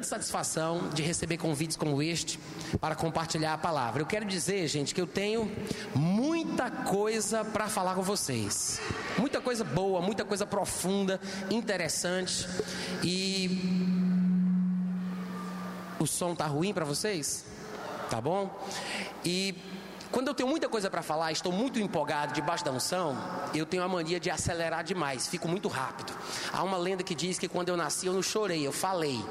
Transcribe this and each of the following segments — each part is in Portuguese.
grande satisfação de receber convites como este para compartilhar a palavra. Eu quero dizer, gente, que eu tenho muita coisa para falar com vocês. Muita coisa boa, muita coisa profunda, interessante. E o som tá ruim para vocês? Tá bom? E quando eu tenho muita coisa para falar, estou muito empolgado debaixo da unção, eu tenho a mania de acelerar demais, fico muito rápido. Há uma lenda que diz que quando eu nasci eu não chorei, eu falei.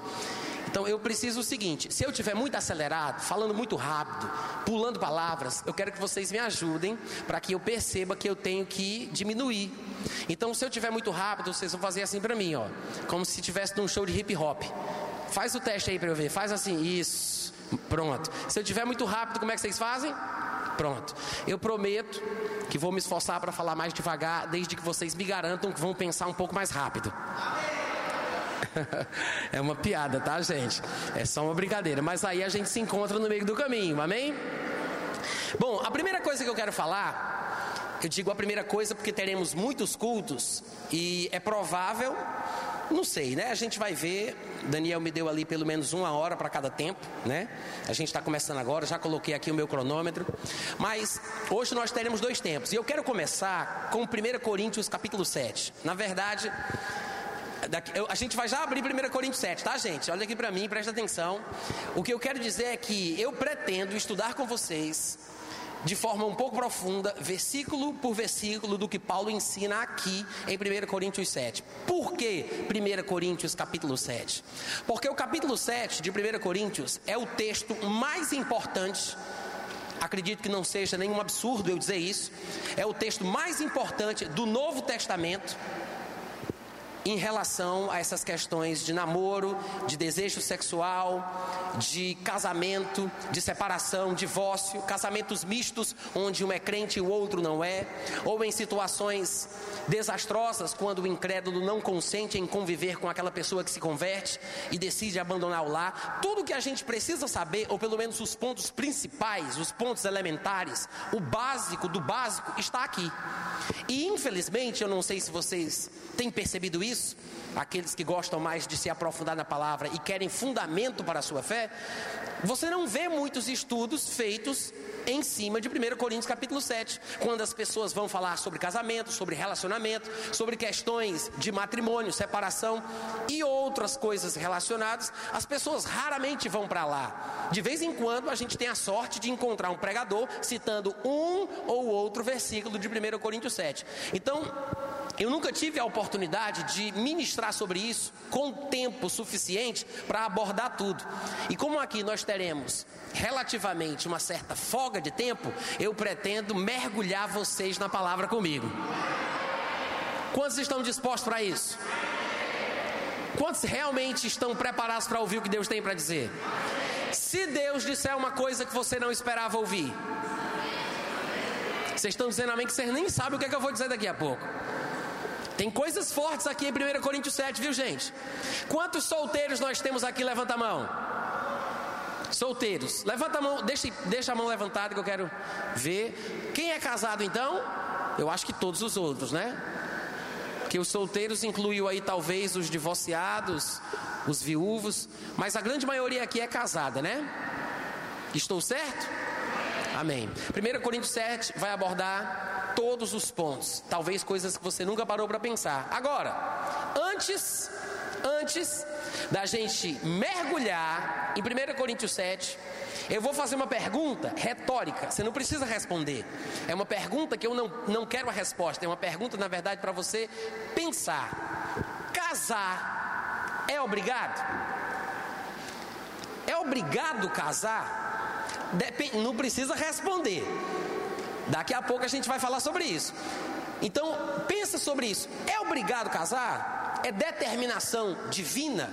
Então eu preciso o seguinte: se eu tiver muito acelerado, falando muito rápido, pulando palavras, eu quero que vocês me ajudem para que eu perceba que eu tenho que diminuir. Então, se eu tiver muito rápido, vocês vão fazer assim para mim, ó, como se estivesse num show de hip hop. Faz o teste aí para eu ver. Faz assim, isso. Pronto. Se eu tiver muito rápido, como é que vocês fazem? Pronto. Eu prometo que vou me esforçar para falar mais devagar, desde que vocês me garantam que vão pensar um pouco mais rápido. é uma piada, tá, gente? É só uma brincadeira. Mas aí a gente se encontra no meio do caminho, amém? Bom, a primeira coisa que eu quero falar, eu digo a primeira coisa porque teremos muitos cultos e é provável não sei, né? A gente vai ver. Daniel me deu ali pelo menos uma hora para cada tempo, né? A gente está começando agora, já coloquei aqui o meu cronômetro. Mas hoje nós teremos dois tempos. E eu quero começar com 1 Coríntios capítulo 7. Na verdade, a gente vai já abrir 1 Coríntios 7, tá, gente? Olha aqui para mim, presta atenção. O que eu quero dizer é que eu pretendo estudar com vocês de forma um pouco profunda, versículo por versículo, do que Paulo ensina aqui em 1 Coríntios 7. Por que 1 Coríntios capítulo 7? Porque o capítulo 7 de 1 Coríntios é o texto mais importante acredito que não seja nenhum absurdo eu dizer isso, é o texto mais importante do Novo Testamento em relação a essas questões de namoro, de desejo sexual, de casamento, de separação, divórcio, casamentos mistos, onde um é crente e o outro não é, ou em situações desastrosas, quando o incrédulo não consente em conviver com aquela pessoa que se converte e decide abandonar o lar. Tudo que a gente precisa saber, ou pelo menos os pontos principais, os pontos elementares, o básico do básico, está aqui. E infelizmente, eu não sei se vocês têm percebido isso, aqueles que gostam mais de se aprofundar na palavra e querem fundamento para a sua fé, você não vê muitos estudos feitos em cima de 1 Coríntios capítulo 7, quando as pessoas vão falar sobre casamento, sobre relacionamento, sobre questões de matrimônio, separação e outras coisas relacionadas, as pessoas raramente vão para lá. De vez em quando a gente tem a sorte de encontrar um pregador citando um ou outro versículo de 1 Coríntios 7. Então, eu nunca tive a oportunidade de ministrar sobre isso com tempo suficiente para abordar tudo. E como aqui nós teremos relativamente uma certa folga de tempo, eu pretendo mergulhar vocês na palavra comigo. Quantos estão dispostos para isso? Quantos realmente estão preparados para ouvir o que Deus tem para dizer? Se Deus disser uma coisa que você não esperava ouvir, vocês estão dizendo amém que vocês nem sabem o que, é que eu vou dizer daqui a pouco. Tem coisas fortes aqui em 1 Coríntios 7, viu gente? Quantos solteiros nós temos aqui? Levanta a mão. Solteiros, levanta a mão, deixa, deixa a mão levantada que eu quero ver. Quem é casado então? Eu acho que todos os outros, né? Que os solteiros incluiu aí talvez os divorciados, os viúvos, mas a grande maioria aqui é casada, né? Estou certo? Amém. 1 Coríntios 7 vai abordar todos os pontos, talvez coisas que você nunca parou para pensar. Agora, antes, antes da gente mergulhar em 1 Coríntios 7, eu vou fazer uma pergunta retórica, você não precisa responder. É uma pergunta que eu não, não quero a resposta, é uma pergunta, na verdade, para você pensar. Casar é obrigado? É obrigado casar? Não precisa responder. Daqui a pouco a gente vai falar sobre isso. Então, pensa sobre isso. É obrigado casar? É determinação divina?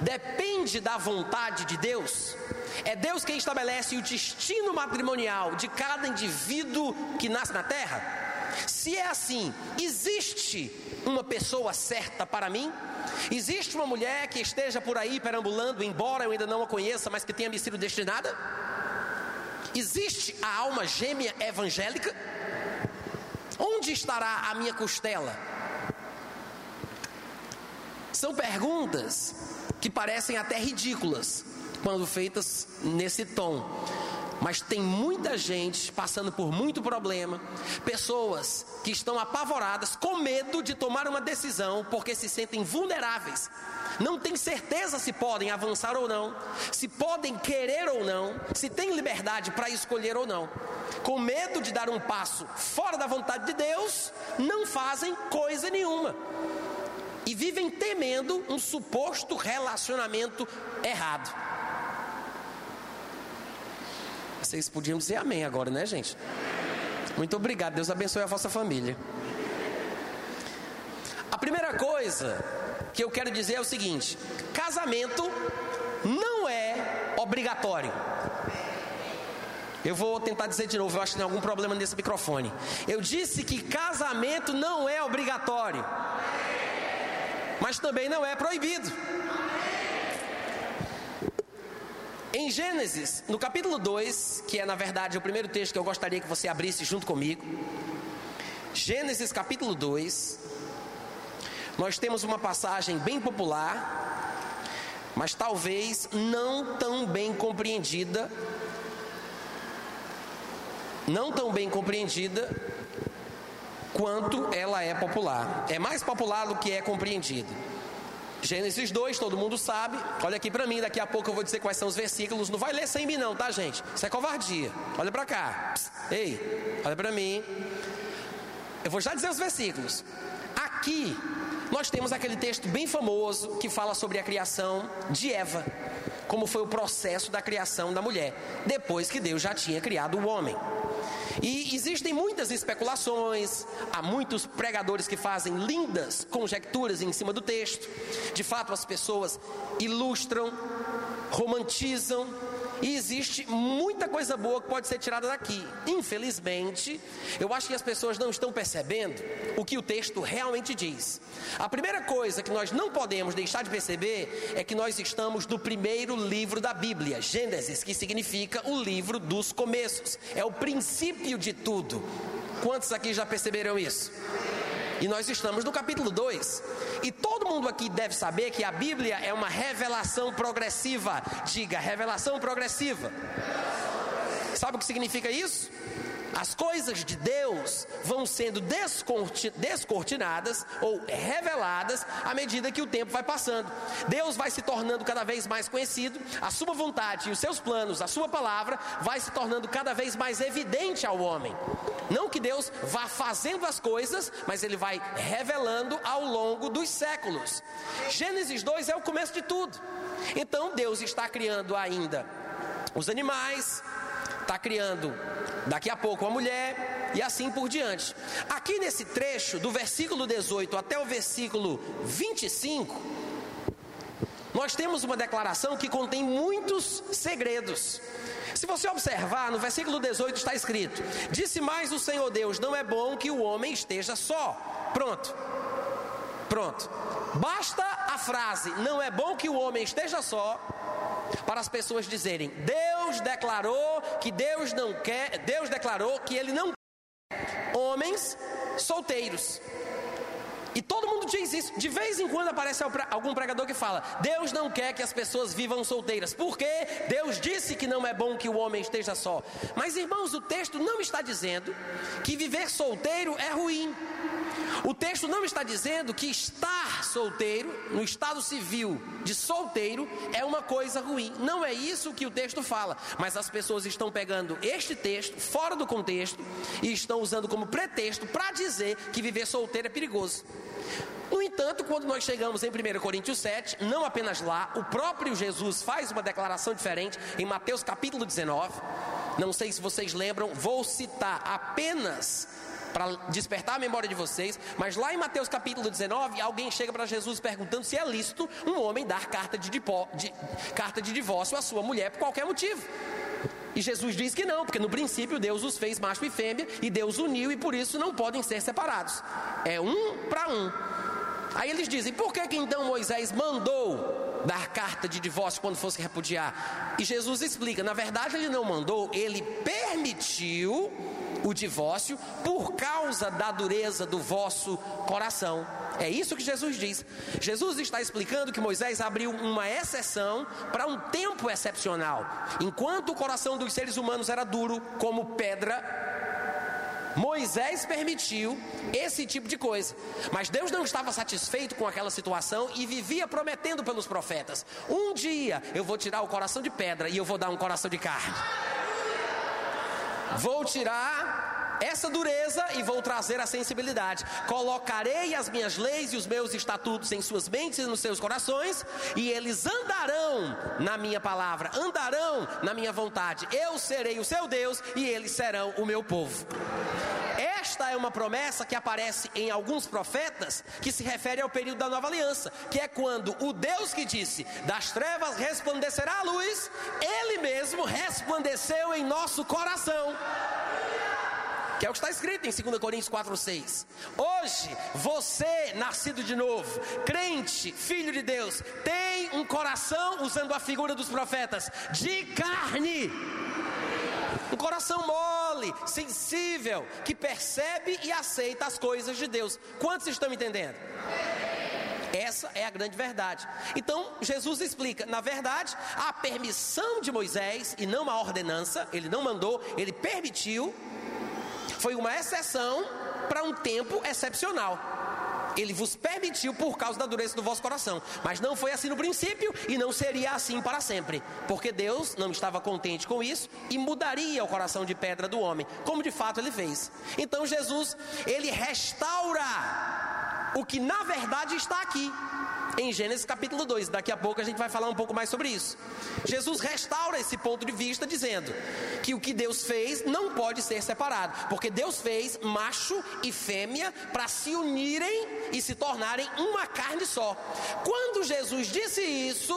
Depende da vontade de Deus? É Deus quem estabelece o destino matrimonial de cada indivíduo que nasce na terra? Se é assim, existe uma pessoa certa para mim? Existe uma mulher que esteja por aí perambulando, embora eu ainda não a conheça, mas que tenha me sido destinada? Existe a alma gêmea evangélica? Onde estará a minha costela? São perguntas que parecem até ridículas quando feitas nesse tom. Mas tem muita gente passando por muito problema, pessoas que estão apavoradas, com medo de tomar uma decisão porque se sentem vulneráveis. Não têm certeza se podem avançar ou não, se podem querer ou não, se têm liberdade para escolher ou não. Com medo de dar um passo fora da vontade de Deus, não fazem coisa nenhuma. E vivem temendo um suposto relacionamento errado. Vocês podiam dizer amém agora, né, gente? Muito obrigado. Deus abençoe a vossa família. A primeira coisa que eu quero dizer é o seguinte: casamento não é obrigatório. Eu vou tentar dizer de novo, eu acho que tem algum problema nesse microfone. Eu disse que casamento não é obrigatório, mas também não é proibido. Em Gênesis, no capítulo 2, que é na verdade o primeiro texto que eu gostaria que você abrisse junto comigo. Gênesis capítulo 2, nós temos uma passagem bem popular, mas talvez não tão bem compreendida, não tão bem compreendida quanto ela é popular. É mais popular do que é compreendida. Gênesis 2, todo mundo sabe. Olha aqui para mim, daqui a pouco eu vou dizer quais são os versículos. Não vai ler sem mim não, tá, gente? Isso é covardia. Olha para cá. Psst. Ei, olha para mim. Eu vou já dizer os versículos. Aqui nós temos aquele texto bem famoso que fala sobre a criação de Eva, como foi o processo da criação da mulher, depois que Deus já tinha criado o homem. E existem muitas especulações, há muitos pregadores que fazem lindas conjecturas em cima do texto. De fato, as pessoas ilustram, romantizam, e existe muita coisa boa que pode ser tirada daqui. Infelizmente, eu acho que as pessoas não estão percebendo o que o texto realmente diz. A primeira coisa que nós não podemos deixar de perceber é que nós estamos no primeiro livro da Bíblia, Gênesis, que significa o livro dos começos. É o princípio de tudo. Quantos aqui já perceberam isso? E nós estamos no capítulo 2. E todo mundo aqui deve saber que a Bíblia é uma revelação progressiva. Diga, revelação progressiva. Sabe o que significa isso? As coisas de Deus vão sendo descortinadas ou reveladas à medida que o tempo vai passando. Deus vai se tornando cada vez mais conhecido, a sua vontade e os seus planos, a sua palavra vai se tornando cada vez mais evidente ao homem. Não que Deus vá fazendo as coisas, mas ele vai revelando ao longo dos séculos. Gênesis 2 é o começo de tudo. Então Deus está criando ainda os animais, está criando daqui a pouco a mulher e assim por diante. Aqui nesse trecho, do versículo 18 até o versículo 25, nós temos uma declaração que contém muitos segredos. Se você observar, no versículo 18 está escrito: Disse mais o Senhor Deus: Não é bom que o homem esteja só. Pronto. Pronto. Basta a frase: Não é bom que o homem esteja só para as pessoas dizerem: Deus declarou que Deus não quer, Deus declarou que ele não quer homens solteiros. E todo mundo diz isso. De vez em quando aparece algum pregador que fala: Deus não quer que as pessoas vivam solteiras, porque Deus disse que não é bom que o homem esteja só. Mas irmãos, o texto não está dizendo que viver solteiro é ruim. O texto não está dizendo que estar solteiro, no estado civil de solteiro, é uma coisa ruim. Não é isso que o texto fala. Mas as pessoas estão pegando este texto fora do contexto e estão usando como pretexto para dizer que viver solteiro é perigoso. No entanto, quando nós chegamos em 1 Coríntios 7, não apenas lá, o próprio Jesus faz uma declaração diferente em Mateus capítulo 19. Não sei se vocês lembram, vou citar apenas para despertar a memória de vocês, mas lá em Mateus capítulo 19, alguém chega para Jesus perguntando se é lícito um homem dar carta de, de, carta de divórcio à sua mulher por qualquer motivo. E Jesus diz que não, porque no princípio Deus os fez macho e fêmea e Deus uniu e por isso não podem ser separados. É um para um. Aí eles dizem: por que, que então Moisés mandou dar carta de divórcio quando fosse repudiar. E Jesus explica: na verdade, ele não mandou, ele permitiu o divórcio por causa da dureza do vosso coração. É isso que Jesus diz. Jesus está explicando que Moisés abriu uma exceção para um tempo excepcional. Enquanto o coração dos seres humanos era duro como pedra, Moisés permitiu esse tipo de coisa, mas Deus não estava satisfeito com aquela situação e vivia prometendo pelos profetas: um dia eu vou tirar o coração de pedra e eu vou dar um coração de carne. Vou tirar essa dureza e vou trazer a sensibilidade. Colocarei as minhas leis e os meus estatutos em suas mentes e nos seus corações, e eles andarão na minha palavra, andarão na minha vontade. Eu serei o seu Deus e eles serão o meu povo. Esta é uma promessa que aparece em alguns profetas que se refere ao período da nova aliança, que é quando o Deus que disse: "Das trevas resplandecerá a luz", ele mesmo resplandeceu em nosso coração. Que é o que está escrito em 2 Coríntios 4,6. Hoje, você, nascido de novo, crente, filho de Deus, tem um coração, usando a figura dos profetas, de carne um coração mole, sensível, que percebe e aceita as coisas de Deus. Quantos estão entendendo? Essa é a grande verdade. Então, Jesus explica: na verdade, a permissão de Moisés, e não uma ordenança, ele não mandou, ele permitiu, foi uma exceção para um tempo excepcional. Ele vos permitiu por causa da dureza do vosso coração. Mas não foi assim no princípio e não seria assim para sempre. Porque Deus não estava contente com isso e mudaria o coração de pedra do homem, como de fato ele fez. Então Jesus, ele restaura o que na verdade está aqui em Gênesis capítulo 2. Daqui a pouco a gente vai falar um pouco mais sobre isso. Jesus restaura esse ponto de vista dizendo que o que Deus fez não pode ser separado, porque Deus fez macho e fêmea para se unirem e se tornarem uma carne só. Quando Jesus disse isso,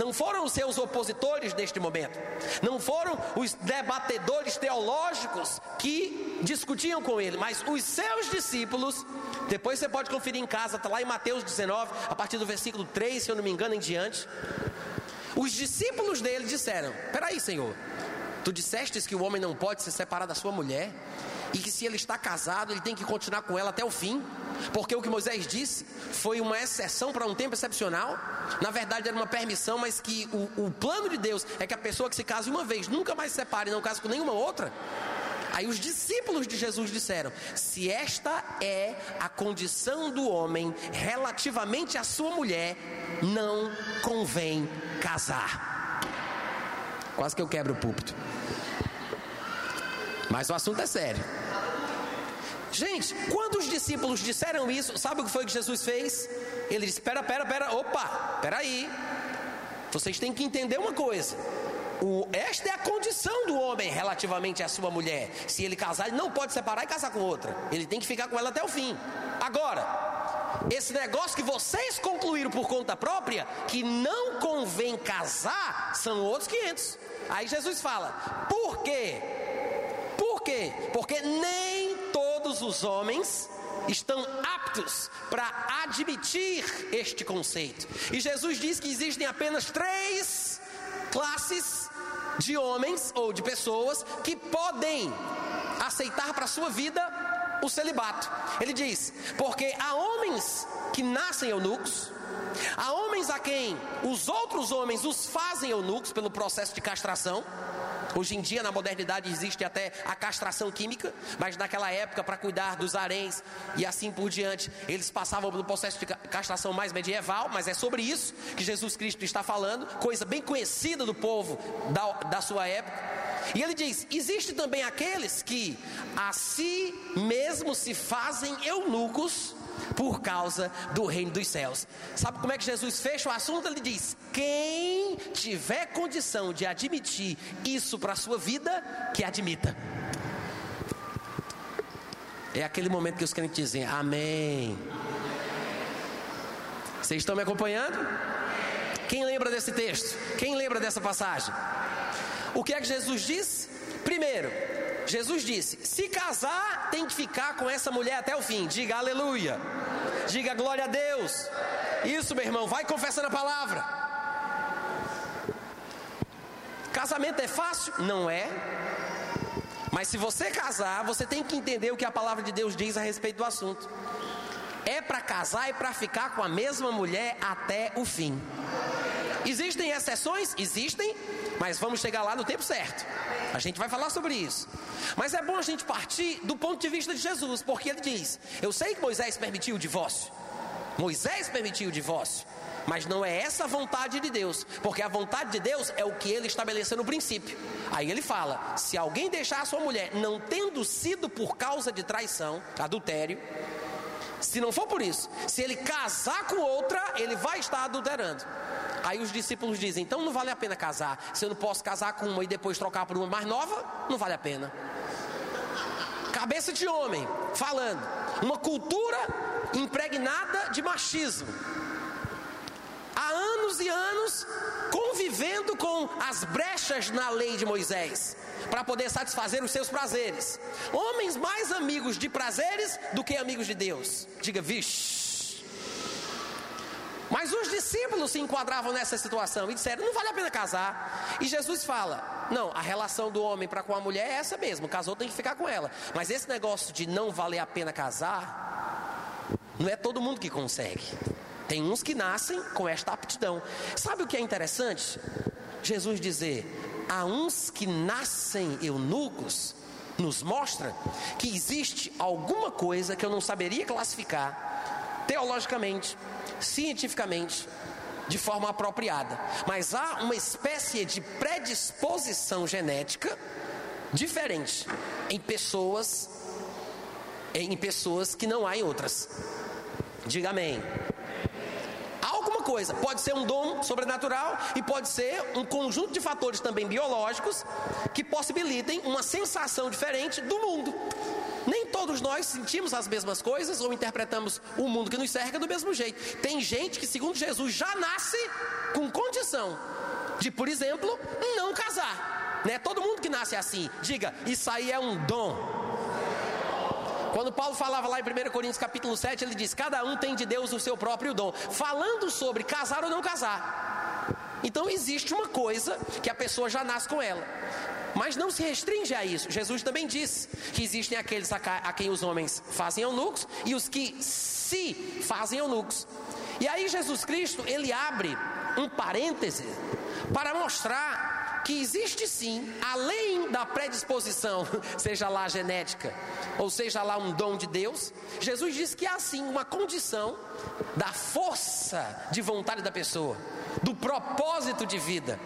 não foram os seus opositores neste momento, não foram os debatedores teológicos que discutiam com ele, mas os seus discípulos. Depois você pode conferir em casa, está lá em Mateus 19, a partir do versículo 3, se eu não me engano, em diante. Os discípulos dele disseram: Peraí, Senhor, tu dissestes que o homem não pode se separar da sua mulher? E que se ele está casado, ele tem que continuar com ela até o fim, porque o que Moisés disse foi uma exceção para um tempo excepcional. Na verdade, era uma permissão, mas que o, o plano de Deus é que a pessoa que se case uma vez nunca mais se separe e não case com nenhuma outra. Aí os discípulos de Jesus disseram: se esta é a condição do homem relativamente à sua mulher, não convém casar. Quase que eu quebro o púlpito. Mas o assunto é sério. Gente, quando os discípulos disseram isso, sabe o que foi que Jesus fez? Ele disse: Pera, pera, pera, opa, peraí. Vocês têm que entender uma coisa. O, esta é a condição do homem relativamente à sua mulher. Se ele casar, ele não pode separar e casar com outra. Ele tem que ficar com ela até o fim. Agora, esse negócio que vocês concluíram por conta própria, que não convém casar, são outros 500. Aí Jesus fala: por quê? Por quê? Porque nem todos os homens estão aptos para admitir este conceito. E Jesus diz que existem apenas três classes de homens ou de pessoas que podem aceitar para sua vida o celibato. Ele diz: porque há homens que nascem eunucos, há homens a quem os outros homens os fazem eunucos pelo processo de castração. Hoje em dia, na modernidade, existe até a castração química, mas naquela época, para cuidar dos haréns e assim por diante, eles passavam pelo processo de castração mais medieval, mas é sobre isso que Jesus Cristo está falando, coisa bem conhecida do povo da, da sua época. E ele diz: existe também aqueles que a si mesmo se fazem eunucos por causa do reino dos céus. Sabe como é que Jesus fecha o assunto? Ele diz: quem tiver condição de admitir isso para a sua vida, que admita. É aquele momento que os crentes dizem amém. Vocês estão me acompanhando? Quem lembra desse texto? Quem lembra dessa passagem? O que é que Jesus diz? Primeiro, Jesus disse: se casar, tem que ficar com essa mulher até o fim. Diga aleluia. Diga glória a Deus. Isso, meu irmão, vai confessando a palavra. Casamento é fácil? Não é. Mas se você casar, você tem que entender o que a palavra de Deus diz a respeito do assunto. É para casar e para ficar com a mesma mulher até o fim. Existem exceções? Existem, mas vamos chegar lá no tempo certo. A gente vai falar sobre isso. Mas é bom a gente partir do ponto de vista de Jesus, porque ele diz: Eu sei que Moisés permitiu o divórcio. Moisés permitiu o divórcio. Mas não é essa a vontade de Deus, porque a vontade de Deus é o que ele estabeleceu no princípio. Aí ele fala: se alguém deixar a sua mulher, não tendo sido por causa de traição, adultério, se não for por isso, se ele casar com outra, ele vai estar adulterando. Aí os discípulos dizem: então não vale a pena casar. Se eu não posso casar com uma e depois trocar por uma mais nova, não vale a pena. Cabeça de homem, falando, uma cultura impregnada de machismo há anos e anos convivendo com as brechas na lei de Moisés para poder satisfazer os seus prazeres. Homens mais amigos de prazeres do que amigos de Deus. Diga, vixe. Mas os discípulos se enquadravam nessa situação e disseram: não vale a pena casar. E Jesus fala: não, a relação do homem para com a mulher é essa mesmo. Casou, tem que ficar com ela. Mas esse negócio de não valer a pena casar, não é todo mundo que consegue. Tem uns que nascem com esta aptidão. Sabe o que é interessante? Jesus dizer: há uns que nascem eunucos, nos mostra que existe alguma coisa que eu não saberia classificar teologicamente, cientificamente, de forma apropriada. Mas há uma espécie de predisposição genética diferente em pessoas em pessoas que não há em outras. Diga amém coisa. Pode ser um dom sobrenatural e pode ser um conjunto de fatores também biológicos que possibilitem uma sensação diferente do mundo. Nem todos nós sentimos as mesmas coisas ou interpretamos o mundo que nos cerca do mesmo jeito. Tem gente que, segundo Jesus, já nasce com condição de, por exemplo, não casar. Não é todo mundo que nasce assim. Diga, isso aí é um dom. Quando Paulo falava lá em 1 Coríntios capítulo 7, ele diz: Cada um tem de Deus o seu próprio dom, falando sobre casar ou não casar. Então existe uma coisa que a pessoa já nasce com ela. Mas não se restringe a isso. Jesus também disse que existem aqueles a quem os homens fazem eunucos e os que se fazem eunucos. E aí Jesus Cristo, ele abre um parêntese para mostrar que existe sim, além da predisposição, seja lá genética, ou seja lá um dom de Deus, Jesus diz que há sim uma condição da força de vontade da pessoa, do propósito de vida,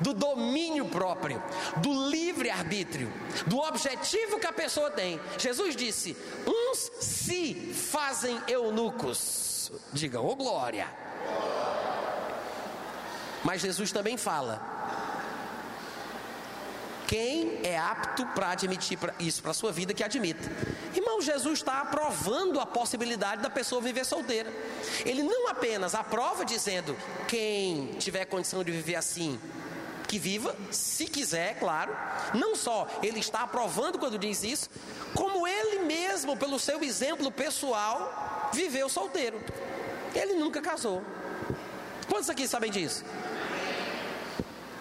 do domínio próprio, do livre arbítrio, do objetivo que a pessoa tem. Jesus disse: uns se fazem eunucos. Diga, ô oh, glória. Mas Jesus também fala quem é apto para admitir isso para a sua vida, que admita. Irmão, Jesus está aprovando a possibilidade da pessoa viver solteira. Ele não apenas aprova dizendo: quem tiver condição de viver assim, que viva, se quiser, claro. Não só ele está aprovando quando diz isso, como ele mesmo, pelo seu exemplo pessoal, viveu solteiro. Ele nunca casou. Quantos aqui sabem disso?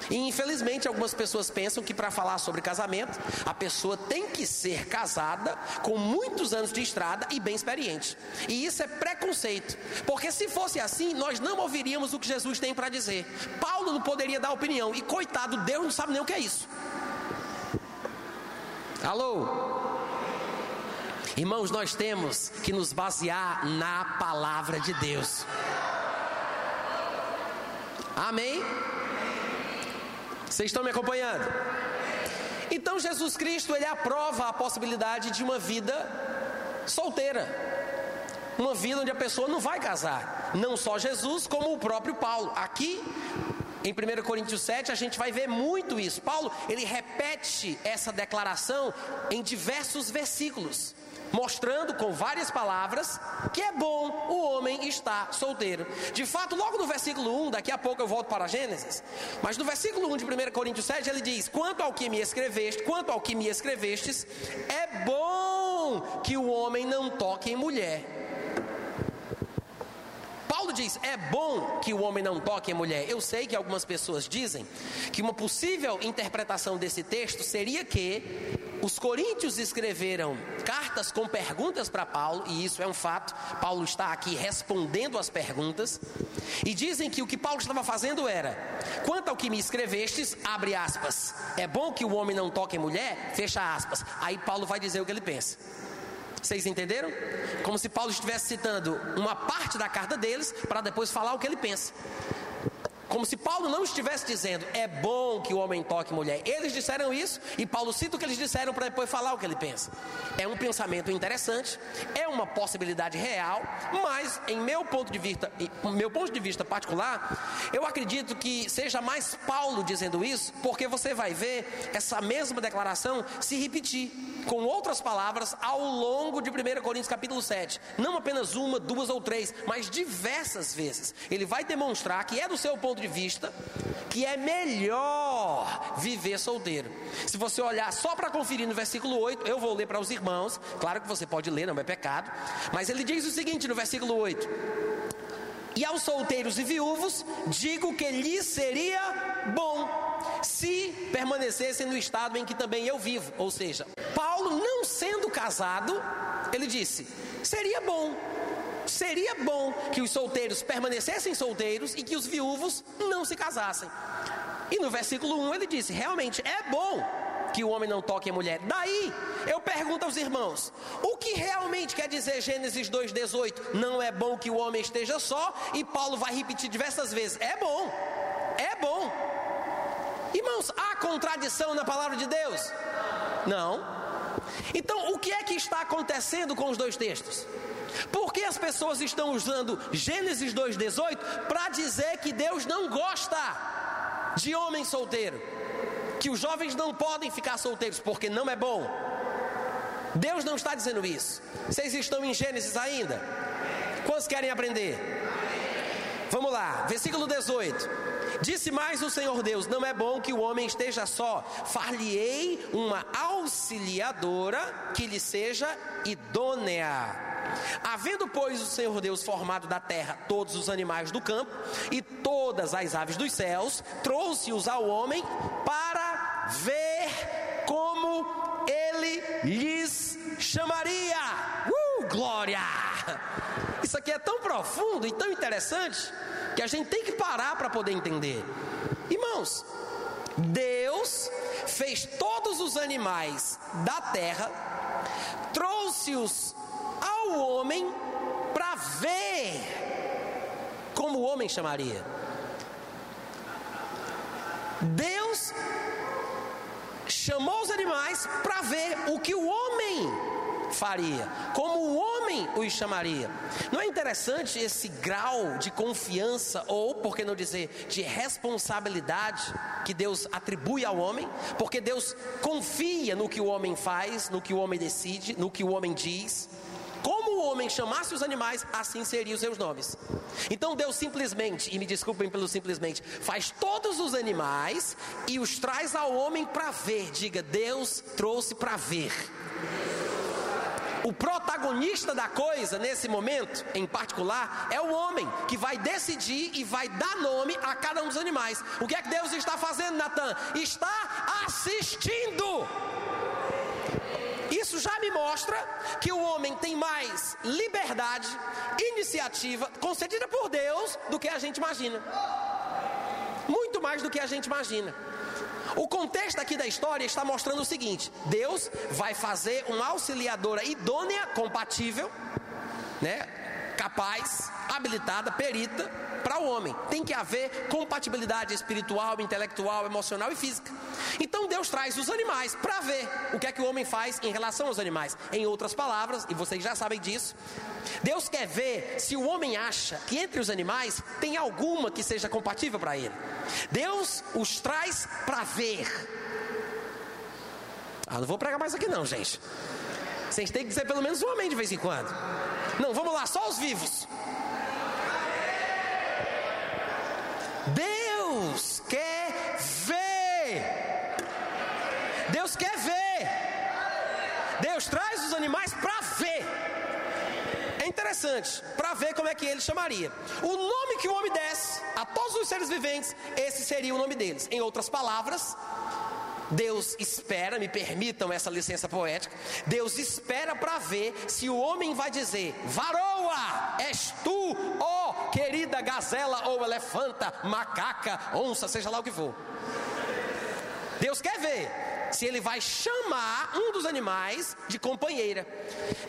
E infelizmente algumas pessoas pensam que para falar sobre casamento, a pessoa tem que ser casada com muitos anos de estrada e bem experiente. E isso é preconceito, porque se fosse assim, nós não ouviríamos o que Jesus tem para dizer. Paulo não poderia dar opinião, e coitado, Deus não sabe nem o que é isso. Alô? Irmãos, nós temos que nos basear na palavra de Deus. Amém? Vocês estão me acompanhando? Então Jesus Cristo ele aprova a possibilidade de uma vida solteira. Uma vida onde a pessoa não vai casar. Não só Jesus, como o próprio Paulo. Aqui em 1 Coríntios 7 a gente vai ver muito isso. Paulo, ele repete essa declaração em diversos versículos mostrando com várias palavras que é bom o homem estar solteiro. De fato, logo no versículo 1, daqui a pouco eu volto para Gênesis, mas no versículo 1 de 1 Coríntios 7 ele diz: Quanto ao que me escreveste, quanto ao que me escrevestes, é bom que o homem não toque em mulher diz: é bom que o homem não toque a mulher. Eu sei que algumas pessoas dizem que uma possível interpretação desse texto seria que os coríntios escreveram cartas com perguntas para Paulo, e isso é um fato. Paulo está aqui respondendo as perguntas. E dizem que o que Paulo estava fazendo era: quanto ao que me escrevestes, abre aspas, é bom que o homem não toque a mulher, fecha aspas. Aí Paulo vai dizer o que ele pensa. Vocês entenderam? Como se Paulo estivesse citando uma parte da carta deles para depois falar o que ele pensa. Como se Paulo não estivesse dizendo, é bom que o homem toque mulher. Eles disseram isso e Paulo cita o que eles disseram para depois falar o que ele pensa. É um pensamento interessante, é uma possibilidade real, mas em meu ponto de vista, meu ponto de vista particular, eu acredito que seja mais Paulo dizendo isso, porque você vai ver essa mesma declaração se repetir com outras palavras ao longo de 1 Coríntios capítulo 7. Não apenas uma, duas ou três, mas diversas vezes. Ele vai demonstrar que é do seu ponto de vista que é melhor viver solteiro. Se você olhar só para conferir no versículo 8, eu vou ler para os irmãos, claro que você pode ler, não é pecado, mas ele diz o seguinte no versículo 8: E aos solteiros e viúvos digo que lhes seria bom se permanecessem no estado em que também eu vivo. Ou seja, Paulo, não sendo casado, ele disse: seria bom, seria bom que os solteiros permanecessem solteiros e que os viúvos não se casassem. E no versículo 1 ele disse: realmente é bom que o homem não toque a mulher. Daí eu pergunto aos irmãos: o que realmente quer dizer Gênesis 2,18? Não é bom que o homem esteja só, e Paulo vai repetir diversas vezes: é bom, é bom. Irmãos, há contradição na palavra de Deus? Não. Então, o que é que está acontecendo com os dois textos? Por que as pessoas estão usando Gênesis 2,18 para dizer que Deus não gosta de homem solteiro? Que os jovens não podem ficar solteiros porque não é bom? Deus não está dizendo isso. Vocês estão em Gênesis ainda? Quantos querem aprender? Vamos lá, versículo 18. Disse mais o Senhor Deus: Não é bom que o homem esteja só. Far-lhe-ei uma auxiliadora que lhe seja idônea. Havendo, pois, o Senhor Deus formado da terra todos os animais do campo e todas as aves dos céus, trouxe-os ao homem para ver como ele lhes chamaria. Uh, glória! Isso aqui é tão profundo e tão interessante que a gente tem que parar para poder entender. Irmãos, Deus fez todos os animais da terra, trouxe-os ao homem para ver como o homem chamaria. Deus chamou os animais para ver o que o homem faria, como o homem os chamaria. Não é interessante esse grau de confiança, ou, por que não dizer, de responsabilidade que Deus atribui ao homem? Porque Deus confia no que o homem faz, no que o homem decide, no que o homem diz. Homem chamasse os animais, assim seriam os seus nomes. Então Deus simplesmente, e me desculpem pelo simplesmente, faz todos os animais e os traz ao homem para ver. Diga, Deus trouxe para ver. O protagonista da coisa, nesse momento em particular, é o homem que vai decidir e vai dar nome a cada um dos animais. O que é que Deus está fazendo, Natan? Está assistindo. Isso já me mostra que o homem tem mais liberdade, iniciativa concedida por Deus do que a gente imagina. Muito mais do que a gente imagina. O contexto aqui da história está mostrando o seguinte: Deus vai fazer uma auxiliadora idônea, compatível, né? Capaz, habilitada, perita para o homem. Tem que haver compatibilidade espiritual, intelectual, emocional e física. Então Deus traz os animais para ver o que é que o homem faz em relação aos animais. Em outras palavras, e vocês já sabem disso, Deus quer ver se o homem acha que entre os animais tem alguma que seja compatível para ele. Deus os traz para ver. Ah, não vou pregar mais aqui não, gente. Vocês têm que dizer pelo menos um amém de vez em quando. Não, vamos lá, só os vivos. Deus quer ver. Deus quer ver. Deus traz os animais para ver interessante para ver como é que ele chamaria. O nome que o homem desse a todos os seres viventes, esse seria o nome deles. Em outras palavras, Deus espera, me permitam essa licença poética. Deus espera para ver se o homem vai dizer: Varoa, és tu, ó querida gazela ou elefanta, macaca, onça, seja lá o que for. Deus quer ver se ele vai chamar um dos animais de companheira.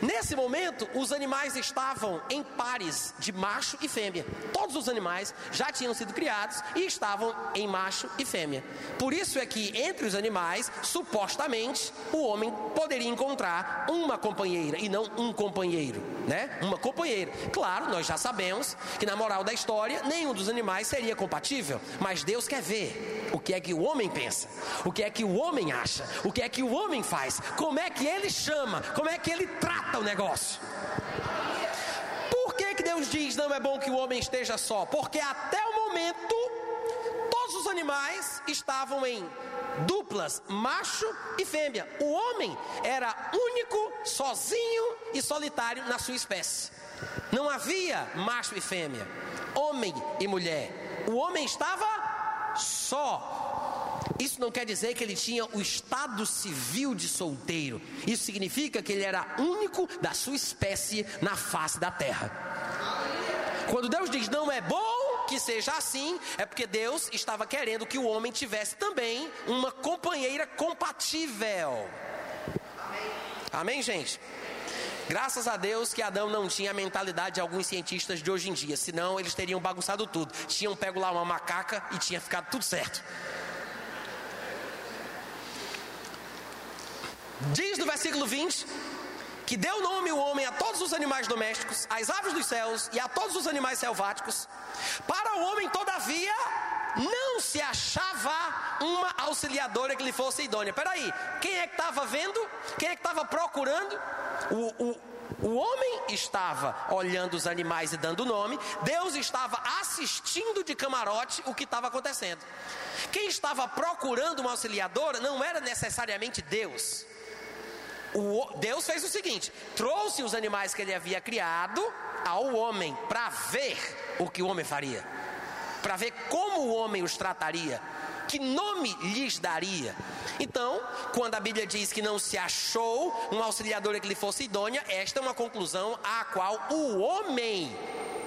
Nesse momento, os animais estavam em pares de macho e fêmea. Todos os animais já tinham sido criados e estavam em macho e fêmea. Por isso é que entre os animais, supostamente, o homem poderia encontrar uma companheira e não um companheiro, né? Uma companheira. Claro, nós já sabemos que na moral da história, nenhum dos animais seria compatível, mas Deus quer ver o que é que o homem pensa, o que é que o homem acha o que é que o homem faz, como é que ele chama, como é que ele trata o negócio. Por que, que Deus diz não é bom que o homem esteja só? Porque até o momento todos os animais estavam em duplas, macho e fêmea. O homem era único, sozinho e solitário na sua espécie. Não havia macho e fêmea, homem e mulher. O homem estava só. Isso não quer dizer que ele tinha o estado civil de solteiro. Isso significa que ele era único da sua espécie na face da terra. Quando Deus diz não é bom que seja assim, é porque Deus estava querendo que o homem tivesse também uma companheira compatível. Amém, gente? Graças a Deus que Adão não tinha a mentalidade de alguns cientistas de hoje em dia, senão eles teriam bagunçado tudo. Tinham pego lá uma macaca e tinha ficado tudo certo. Diz no versículo 20 que deu nome o homem a todos os animais domésticos, às aves dos céus e a todos os animais selváticos. Para o homem, todavia, não se achava uma auxiliadora que lhe fosse idônea. Peraí, quem é que estava vendo? Quem é que estava procurando? O, o, o homem estava olhando os animais e dando nome, Deus estava assistindo de camarote o que estava acontecendo. Quem estava procurando uma auxiliadora não era necessariamente Deus. O, Deus fez o seguinte: trouxe os animais que ele havia criado ao homem para ver o que o homem faria, para ver como o homem os trataria, que nome lhes daria. Então, quando a Bíblia diz que não se achou uma auxiliadora que lhe fosse idônea, esta é uma conclusão à qual o homem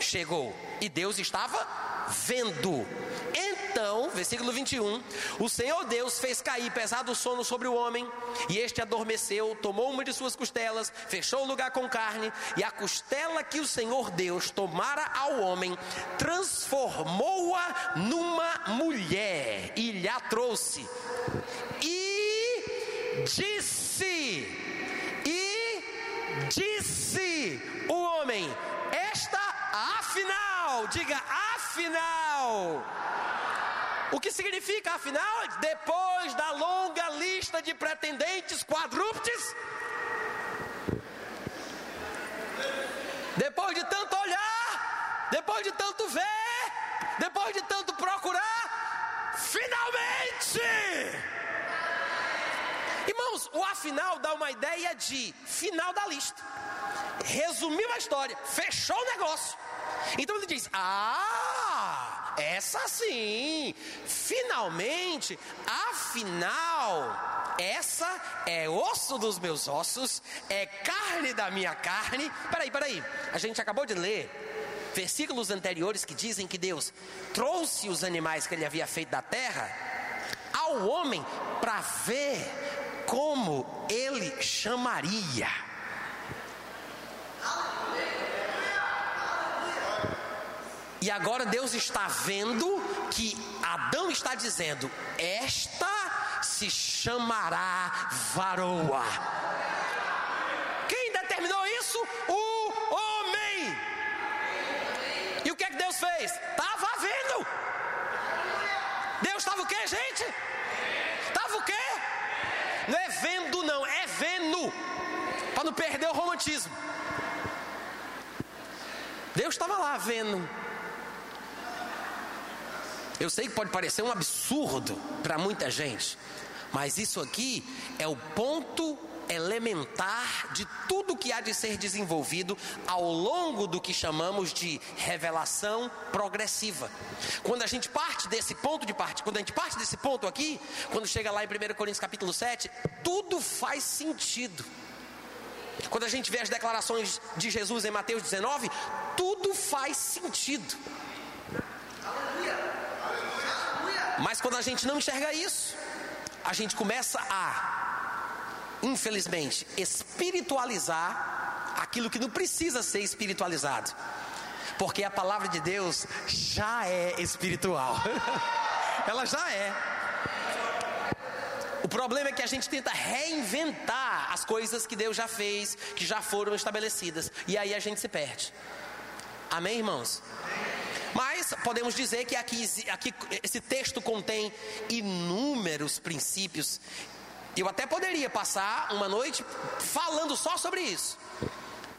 chegou. E Deus estava vendo. Então, versículo 21, o Senhor Deus fez cair pesado sono sobre o homem, e este adormeceu, tomou uma de suas costelas, fechou o lugar com carne, e a costela que o Senhor Deus tomara ao homem, transformou-a numa mulher, e lhe a trouxe. E disse, e disse o homem: Esta afinal, diga afinal o que significa, afinal, depois da longa lista de pretendentes quadrúpedes, depois de tanto olhar, depois de tanto ver, depois de tanto procurar, finalmente! Irmãos, o afinal dá uma ideia de final da lista. Resumiu a história, fechou o negócio. Então ele diz: Ah, essa sim, finalmente, afinal, essa é osso dos meus ossos, é carne da minha carne. Peraí, peraí, a gente acabou de ler versículos anteriores que dizem que Deus trouxe os animais que ele havia feito da terra ao homem para ver como ele chamaria. E agora Deus está vendo que Adão está dizendo: Esta se chamará varoa. Quem determinou isso? O homem. E o que é que Deus fez? Estava vendo. Deus estava o que, gente? Estava o quê? Não é vendo, não, é vendo. Para não perder o romantismo. Deus estava lá vendo. Eu sei que pode parecer um absurdo para muita gente, Mas isso aqui é o ponto elementar de tudo que há de ser desenvolvido ao longo do que chamamos de revelação progressiva. Quando a gente parte desse ponto de parte, quando a gente parte desse ponto aqui, quando chega lá em 1 Coríntios capítulo 7, tudo faz sentido. Quando a gente vê as declarações de Jesus em Mateus 19, tudo faz sentido. Mas quando a gente não enxerga isso, a gente começa a, infelizmente, espiritualizar aquilo que não precisa ser espiritualizado. Porque a palavra de Deus já é espiritual. Ela já é. O problema é que a gente tenta reinventar as coisas que Deus já fez, que já foram estabelecidas, e aí a gente se perde. Amém, irmãos? Mas podemos dizer que aqui, aqui esse texto contém inúmeros princípios. Eu até poderia passar uma noite falando só sobre isso.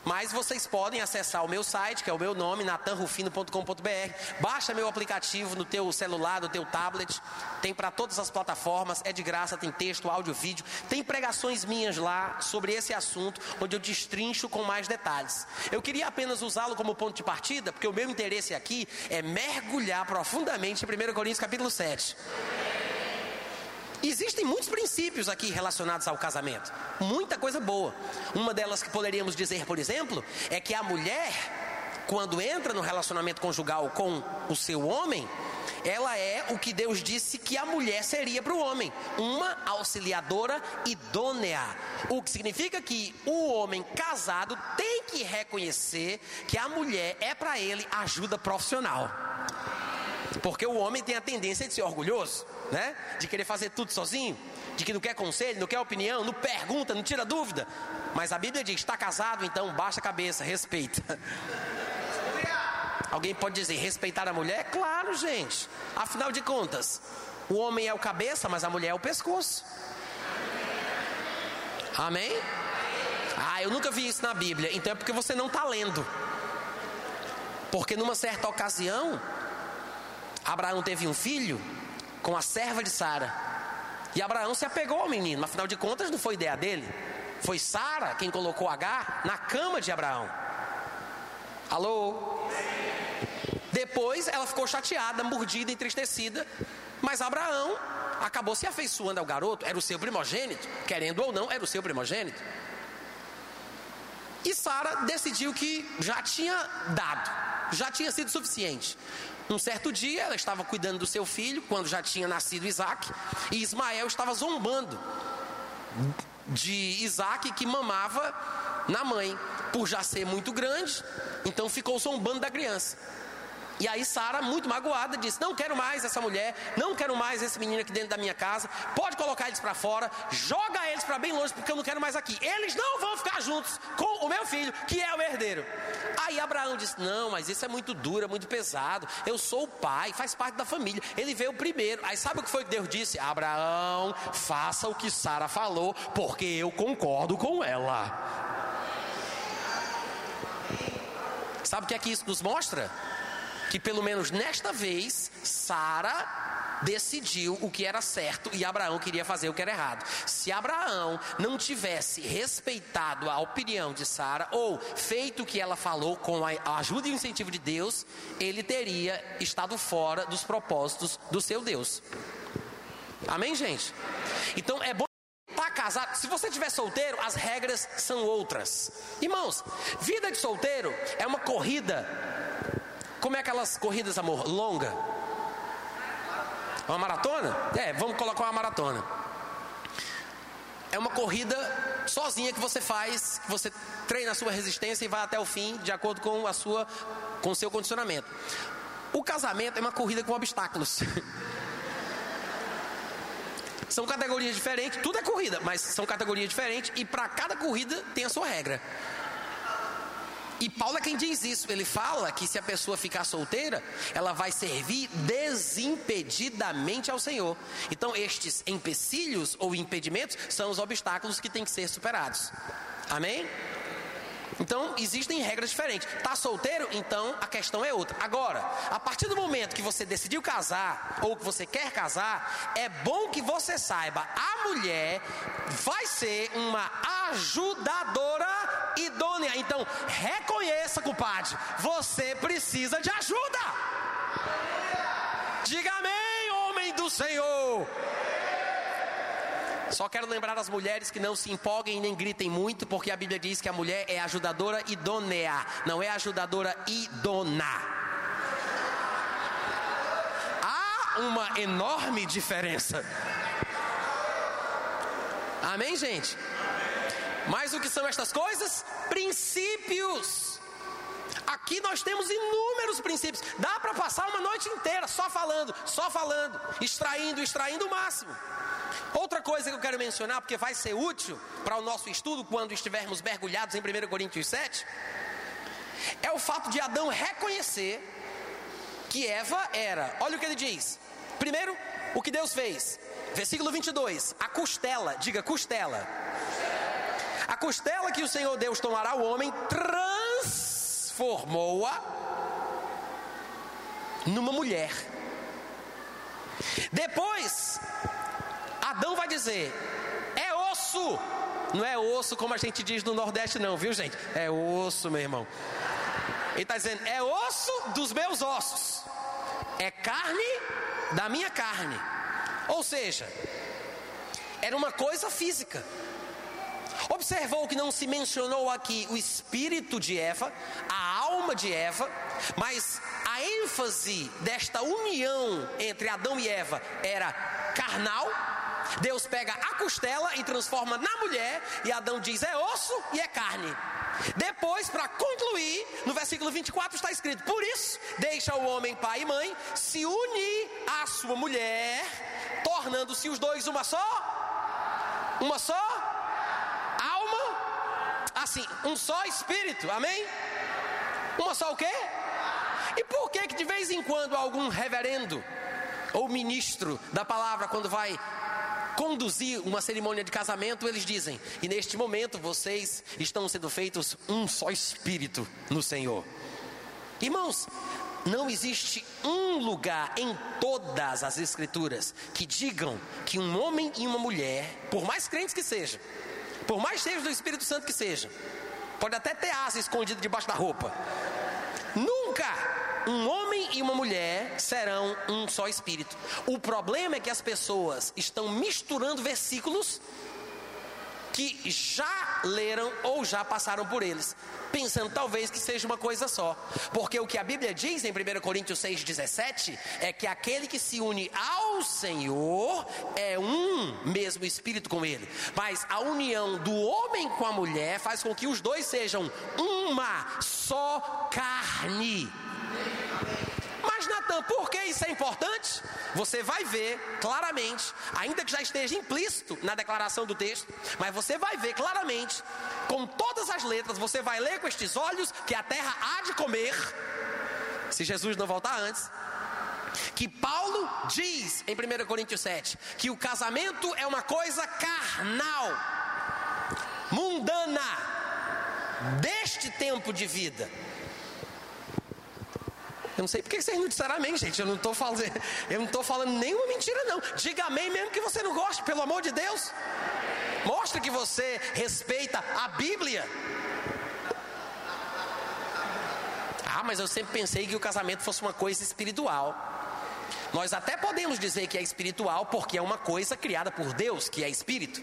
Mas vocês podem acessar o meu site, que é o meu nome, natanrufino.com.br. Baixa meu aplicativo no teu celular, no teu tablet. Tem para todas as plataformas, é de graça, tem texto, áudio, vídeo. Tem pregações minhas lá sobre esse assunto, onde eu destrincho com mais detalhes. Eu queria apenas usá-lo como ponto de partida, porque o meu interesse aqui é mergulhar profundamente em 1 Coríntios capítulo 7. Existem muitos princípios aqui relacionados ao casamento, muita coisa boa. Uma delas que poderíamos dizer, por exemplo, é que a mulher, quando entra no relacionamento conjugal com o seu homem, ela é o que Deus disse que a mulher seria para o homem, uma auxiliadora idônea. O que significa que o homem casado tem que reconhecer que a mulher é para ele ajuda profissional. Porque o homem tem a tendência de ser orgulhoso né? De querer fazer tudo sozinho, de que não quer conselho, não quer opinião, não pergunta, não tira dúvida. Mas a Bíblia diz: está casado, então baixa a cabeça, respeita. Alguém pode dizer respeitar a mulher? Claro, gente. Afinal de contas, o homem é o cabeça, mas a mulher é o pescoço. Amém? Ah, eu nunca vi isso na Bíblia. Então é porque você não está lendo. Porque numa certa ocasião, Abraão teve um filho com a serva de Sara. E Abraão se apegou ao menino, afinal de contas não foi ideia dele. Foi Sara quem colocou H na cama de Abraão. Alô? Depois ela ficou chateada, mordida, entristecida. Mas Abraão acabou se afeiçoando ao garoto, era o seu primogênito, querendo ou não, era o seu primogênito. E Sara decidiu que já tinha dado, já tinha sido suficiente. Um certo dia, ela estava cuidando do seu filho, quando já tinha nascido Isaac, e Ismael estava zombando de Isaac que mamava na mãe, por já ser muito grande, então ficou zombando da criança. E aí Sara, muito magoada, disse: Não quero mais essa mulher, não quero mais esse menino aqui dentro da minha casa. Pode colocar eles para fora, joga eles para bem longe, porque eu não quero mais aqui. Eles não vão ficar juntos com o meu filho, que é o herdeiro. Aí Abraão disse: Não, mas isso é muito duro, é muito pesado. Eu sou o pai, faz parte da família. Ele veio primeiro. Aí sabe o que foi que Deus disse? Abraão, faça o que Sara falou, porque eu concordo com ela. Sabe o que é que isso nos mostra? Que pelo menos nesta vez, Sara decidiu o que era certo e Abraão queria fazer o que era errado. Se Abraão não tivesse respeitado a opinião de Sara ou feito o que ela falou com a ajuda e o incentivo de Deus, ele teria estado fora dos propósitos do seu Deus. Amém, gente? Então é bom tá casado. Se você estiver solteiro, as regras são outras. Irmãos, vida de solteiro é uma corrida como é aquelas corridas, amor, longa? Uma maratona? É, vamos colocar uma maratona. É uma corrida sozinha que você faz, você treina a sua resistência e vai até o fim, de acordo com a sua, com o seu condicionamento. O casamento é uma corrida com obstáculos. São categorias diferentes, tudo é corrida, mas são categorias diferentes e para cada corrida tem a sua regra. E Paulo é quem diz isso. Ele fala que se a pessoa ficar solteira, ela vai servir desimpedidamente ao Senhor. Então, estes empecilhos ou impedimentos são os obstáculos que têm que ser superados. Amém? Então, existem regras diferentes. Tá solteiro? Então a questão é outra. Agora, a partir do momento que você decidiu casar ou que você quer casar, é bom que você saiba, a mulher vai ser uma ajudadora idônea. Então, reconheça, compadre, você precisa de ajuda. Diga amém, homem do Senhor. Só quero lembrar as mulheres que não se empolguem nem gritem muito, porque a Bíblia diz que a mulher é ajudadora idônea, não é ajudadora idona. Há uma enorme diferença. Amém, gente? Mas o que são estas coisas? Princípios. Aqui nós temos inúmeros princípios. Dá para passar uma noite inteira só falando, só falando, extraindo, extraindo o máximo. Coisa que eu quero mencionar, porque vai ser útil para o nosso estudo quando estivermos mergulhados em 1 Coríntios 7, é o fato de Adão reconhecer que Eva era. Olha o que ele diz. Primeiro, o que Deus fez. Versículo 22. A costela, diga costela. A costela que o Senhor Deus tomará o homem, transformou-a numa mulher. Depois, Adão vai dizer: é osso. Não é osso como a gente diz no Nordeste, não, viu gente? É osso, meu irmão. Ele está dizendo: é osso dos meus ossos, é carne da minha carne. Ou seja, era uma coisa física. Observou que não se mencionou aqui o espírito de Eva, a alma de Eva, mas a ênfase desta união entre Adão e Eva era carnal Deus pega a costela e transforma na mulher, e Adão diz: é osso e é carne. Depois, para concluir, no versículo 24 está escrito: Por isso, deixa o homem pai e mãe, se unir à sua mulher, tornando-se os dois uma só, uma só alma, assim, um só espírito, amém? Uma só o quê? E por que que de vez em quando algum reverendo ou ministro da palavra, quando vai conduzir uma cerimônia de casamento, eles dizem: e neste momento vocês estão sendo feitos um só espírito no Senhor. Irmãos, não existe um lugar em todas as Escrituras que digam que um homem e uma mulher, por mais crentes que sejam, por mais cheios do Espírito Santo que sejam, pode até ter asa escondida debaixo da roupa, nunca um homem e uma mulher serão um só espírito. O problema é que as pessoas estão misturando versículos que já leram ou já passaram por eles, pensando talvez que seja uma coisa só. Porque o que a Bíblia diz em 1 Coríntios 6,17 é que aquele que se une ao Senhor é um mesmo espírito com ele. Mas a união do homem com a mulher faz com que os dois sejam uma só carne. Mas, Natan, por que isso é importante? Você vai ver claramente, ainda que já esteja implícito na declaração do texto, mas você vai ver claramente, com todas as letras, você vai ler com estes olhos que a terra há de comer, se Jesus não voltar antes, que Paulo diz em 1 Coríntios 7 que o casamento é uma coisa carnal, mundana, deste tempo de vida. Eu não sei porque vocês não disseram amém, gente. Eu não estou falando, eu não estou falando nenhuma mentira, não. Diga amém mesmo que você não goste, pelo amor de Deus. Mostre que você respeita a Bíblia. Ah, mas eu sempre pensei que o casamento fosse uma coisa espiritual. Nós até podemos dizer que é espiritual porque é uma coisa criada por Deus, que é espírito.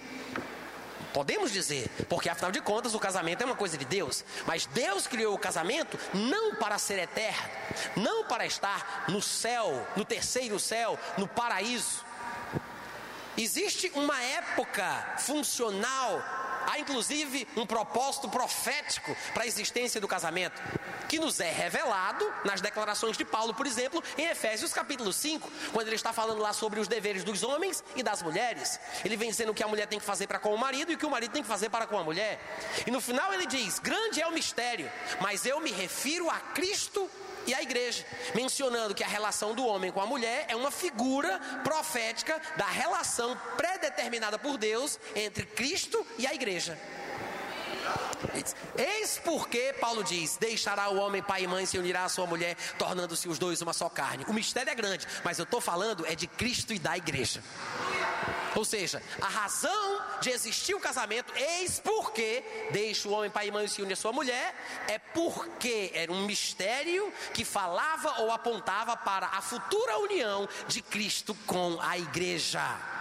Podemos dizer, porque afinal de contas o casamento é uma coisa de Deus, mas Deus criou o casamento não para ser eterno, não para estar no céu, no terceiro céu, no paraíso. Existe uma época funcional Há inclusive um propósito profético para a existência do casamento, que nos é revelado nas declarações de Paulo, por exemplo, em Efésios capítulo 5, quando ele está falando lá sobre os deveres dos homens e das mulheres. Ele vem dizendo o que a mulher tem que fazer para com o marido e o que o marido tem que fazer para com a mulher. E no final ele diz: Grande é o mistério, mas eu me refiro a Cristo e a igreja, mencionando que a relação do homem com a mulher é uma figura profética da relação predeterminada por Deus entre Cristo e a igreja. Eis porque Paulo diz: Deixará o homem pai e mãe se unirá à sua mulher, tornando-se os dois uma só carne. O mistério é grande, mas eu estou falando é de Cristo e da igreja. Ou seja, a razão de existir o casamento, eis porque deixa o homem pai e mãe se unir à sua mulher, é porque era um mistério que falava ou apontava para a futura união de Cristo com a igreja.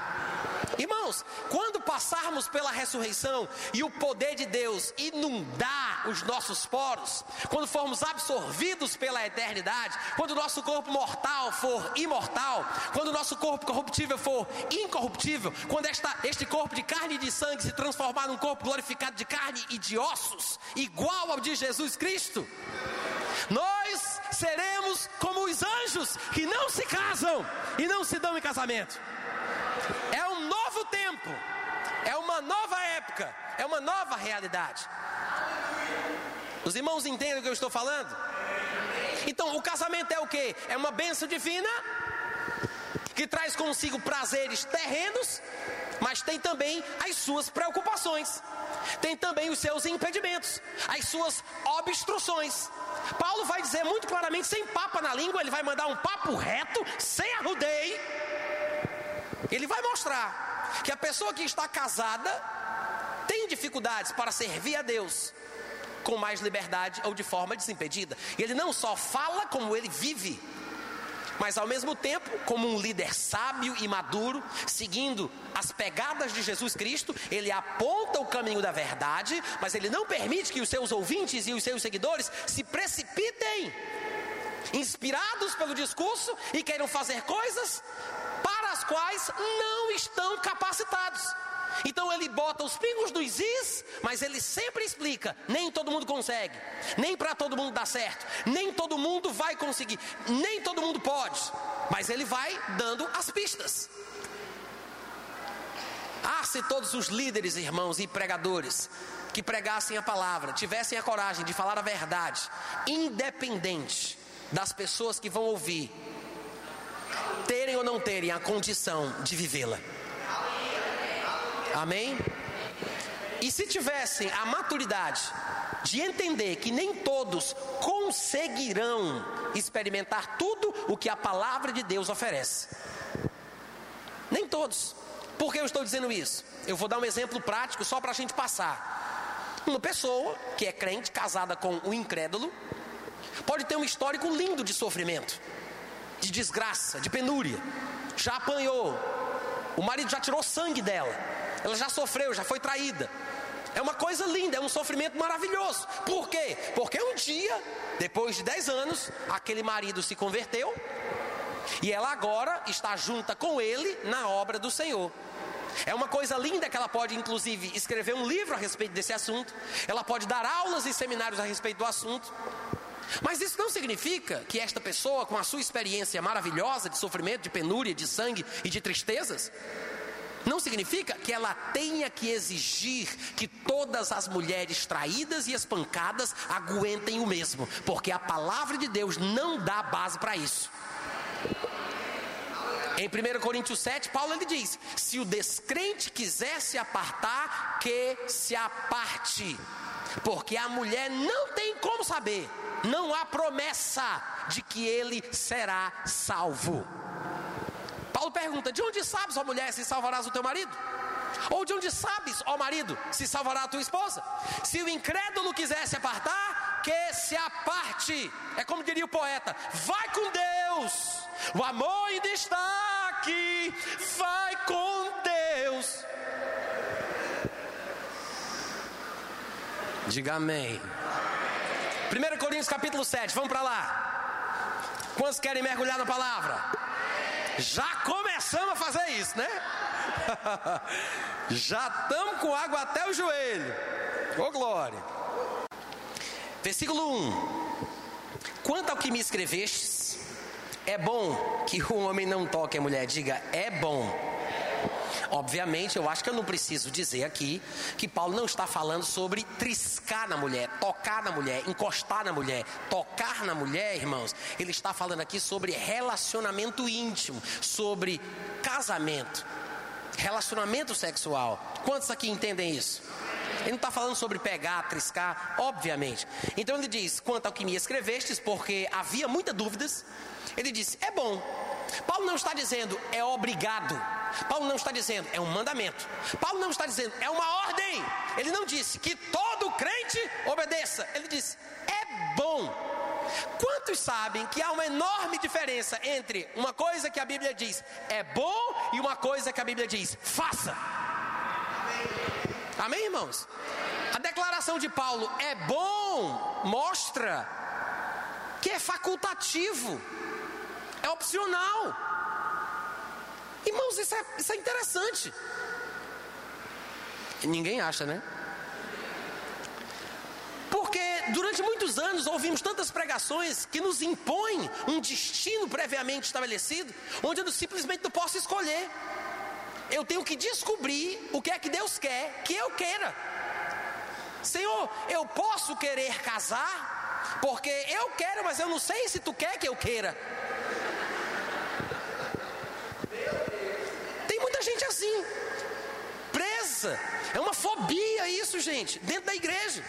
Irmãos, quando passarmos pela ressurreição e o poder de Deus inundar os nossos poros, quando formos absorvidos pela eternidade, quando o nosso corpo mortal for imortal, quando o nosso corpo corruptível for incorruptível, quando esta, este corpo de carne e de sangue se transformar num corpo glorificado de carne e de ossos, igual ao de Jesus Cristo, nós seremos como os anjos que não se casam e não se dão em casamento. É um novo tempo, é uma nova época, é uma nova realidade. Os irmãos entendem o que eu estou falando? Então, o casamento é o que? É uma bênção divina que traz consigo prazeres terrenos, mas tem também as suas preocupações, tem também os seus impedimentos, as suas obstruções. Paulo vai dizer muito claramente, sem papa na língua, ele vai mandar um papo reto, sem arrudeio ele vai mostrar que a pessoa que está casada tem dificuldades para servir a Deus com mais liberdade ou de forma desimpedida. Ele não só fala como ele vive, mas ao mesmo tempo, como um líder sábio e maduro, seguindo as pegadas de Jesus Cristo, ele aponta o caminho da verdade, mas ele não permite que os seus ouvintes e os seus seguidores se precipitem, inspirados pelo discurso e queiram fazer coisas as quais não estão capacitados. Então ele bota os pingos dos is, mas ele sempre explica: nem todo mundo consegue, nem para todo mundo dá certo, nem todo mundo vai conseguir, nem todo mundo pode, mas ele vai dando as pistas. Ah, se todos os líderes, irmãos e pregadores que pregassem a palavra tivessem a coragem de falar a verdade, independente das pessoas que vão ouvir, terem ou não terem a condição de vivê-la. Amém? E se tivessem a maturidade de entender que nem todos conseguirão experimentar tudo o que a palavra de Deus oferece. Nem todos. Por que eu estou dizendo isso? Eu vou dar um exemplo prático só para a gente passar. Uma pessoa que é crente, casada com um incrédulo, pode ter um histórico lindo de sofrimento de desgraça, de penúria. Já apanhou. O marido já tirou sangue dela. Ela já sofreu, já foi traída. É uma coisa linda, é um sofrimento maravilhoso. Por quê? Porque um dia, depois de 10 anos, aquele marido se converteu e ela agora está junta com ele na obra do Senhor. É uma coisa linda que ela pode, inclusive, escrever um livro a respeito desse assunto. Ela pode dar aulas e seminários a respeito do assunto. Mas isso não significa que esta pessoa, com a sua experiência maravilhosa de sofrimento, de penúria, de sangue e de tristezas, não significa que ela tenha que exigir que todas as mulheres traídas e espancadas aguentem o mesmo, porque a palavra de Deus não dá base para isso. Em 1 Coríntios 7, Paulo ele diz: Se o descrente quiser se apartar, que se aparte, porque a mulher não tem como saber não há promessa de que ele será salvo. Paulo pergunta: De onde sabes, ó mulher, se salvarás o teu marido? Ou de onde sabes, ó marido, se salvará a tua esposa? Se o incrédulo quiser se apartar, que se aparte. É como diria o poeta: vai com Deus, o amor ainda está aqui, vai com Deus. Diga amém. 1 Coríntios capítulo 7, vamos para lá. Quantos querem mergulhar na palavra? Já começamos a fazer isso, né? Já estamos com água até o joelho. Ô oh, glória. Versículo 1. Quanto ao que me escrevestes, é bom que o homem não toque a mulher. Diga, é bom Obviamente, eu acho que eu não preciso dizer aqui que Paulo não está falando sobre triscar na mulher, tocar na mulher, encostar na mulher, tocar na mulher, irmãos. Ele está falando aqui sobre relacionamento íntimo, sobre casamento, relacionamento sexual. Quantos aqui entendem isso? Ele não está falando sobre pegar, triscar, obviamente. Então ele diz: quanto ao que me escrevestes, porque havia muitas dúvidas, ele disse: é bom. Paulo não está dizendo é obrigado. Paulo não está dizendo é um mandamento. Paulo não está dizendo é uma ordem. Ele não disse que todo crente obedeça. Ele disse é bom. Quantos sabem que há uma enorme diferença entre uma coisa que a Bíblia diz é bom e uma coisa que a Bíblia diz faça? Amém, irmãos? A declaração de Paulo é bom mostra que é facultativo, é opcional. Irmãos, isso é, isso é interessante. Ninguém acha, né? Porque durante muitos anos ouvimos tantas pregações que nos impõem um destino previamente estabelecido, onde eu simplesmente não posso escolher. Eu tenho que descobrir o que é que Deus quer que eu queira. Senhor, eu posso querer casar, porque eu quero, mas eu não sei se tu quer que eu queira. Tem muita gente assim, presa. É uma fobia isso, gente, dentro da igreja.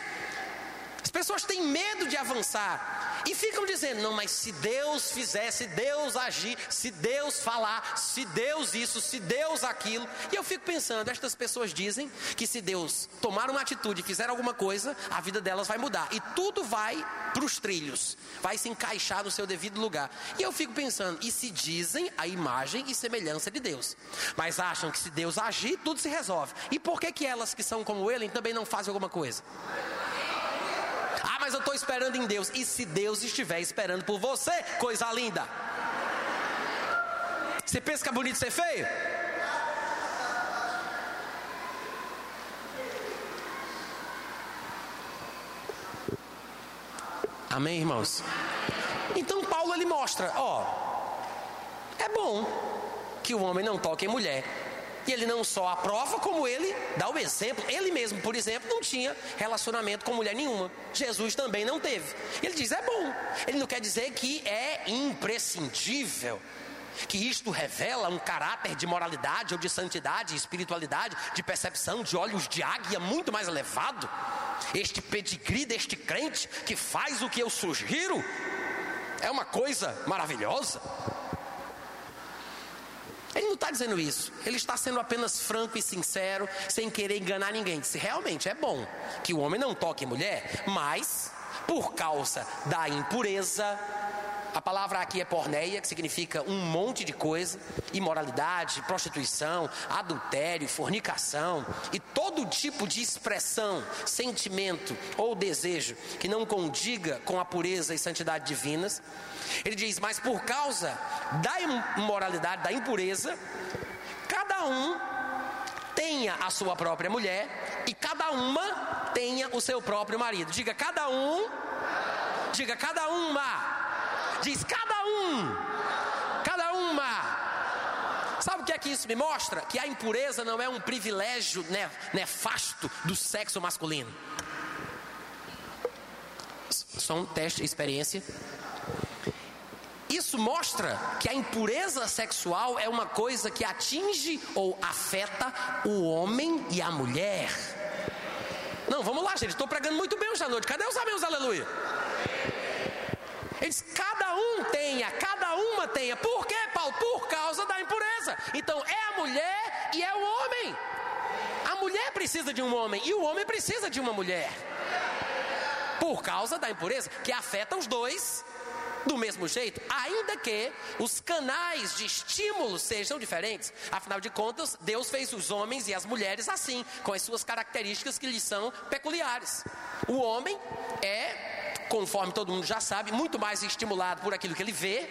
As pessoas têm medo de avançar e ficam dizendo: não, mas se Deus fizer, se Deus agir, se Deus falar, se Deus isso, se Deus aquilo. E eu fico pensando: estas pessoas dizem que se Deus tomar uma atitude, fizer alguma coisa, a vida delas vai mudar e tudo vai para os trilhos, vai se encaixar no seu devido lugar. E eu fico pensando: e se dizem a imagem e semelhança de Deus, mas acham que se Deus agir, tudo se resolve. E por que, que elas que são como ele também não fazem alguma coisa? Mas eu estou esperando em Deus. E se Deus estiver esperando por você, coisa linda. Você pensa que é bonito ser feio? Amém, irmãos? Então Paulo ele mostra, ó, é bom que o homem não toque em mulher, e ele não só aprova, como ele dá o exemplo. Ele mesmo, por exemplo, não tinha relacionamento com mulher nenhuma. Jesus também não teve. Ele diz: é bom. Ele não quer dizer que é imprescindível que isto revela um caráter de moralidade ou de santidade, espiritualidade, de percepção, de olhos de águia muito mais elevado. Este pedigree deste crente que faz o que eu sugiro é uma coisa maravilhosa. Está dizendo isso. Ele está sendo apenas franco e sincero, sem querer enganar ninguém. Se realmente é bom que o homem não toque mulher, mas por causa da impureza, a palavra aqui é porneia, que significa um monte de coisa: imoralidade, prostituição, adultério, fornicação e todo tipo de expressão, sentimento ou desejo que não condiga com a pureza e santidade divinas. Ele diz: Mas por causa da imoralidade, da impureza, cada um tenha a sua própria mulher e cada uma tenha o seu próprio marido. Diga cada um, diga cada uma. Diz cada um, cada uma. Sabe o que é que isso me mostra? Que a impureza não é um privilégio nefasto do sexo masculino. Só um teste, experiência. Isso mostra que a impureza sexual é uma coisa que atinge ou afeta o homem e a mulher. Não, vamos lá, gente. Estou pregando muito bem hoje à noite. Cadê os amigos, aleluia? Ele diz: cada um tenha, cada uma tenha. Por quê, Paulo? Por causa da impureza. Então é a mulher e é o homem. A mulher precisa de um homem e o homem precisa de uma mulher. Por causa da impureza que afeta os dois do mesmo jeito, ainda que os canais de estímulo sejam diferentes. Afinal de contas, Deus fez os homens e as mulheres assim, com as suas características que lhes são peculiares. O homem é, conforme todo mundo já sabe, muito mais estimulado por aquilo que ele vê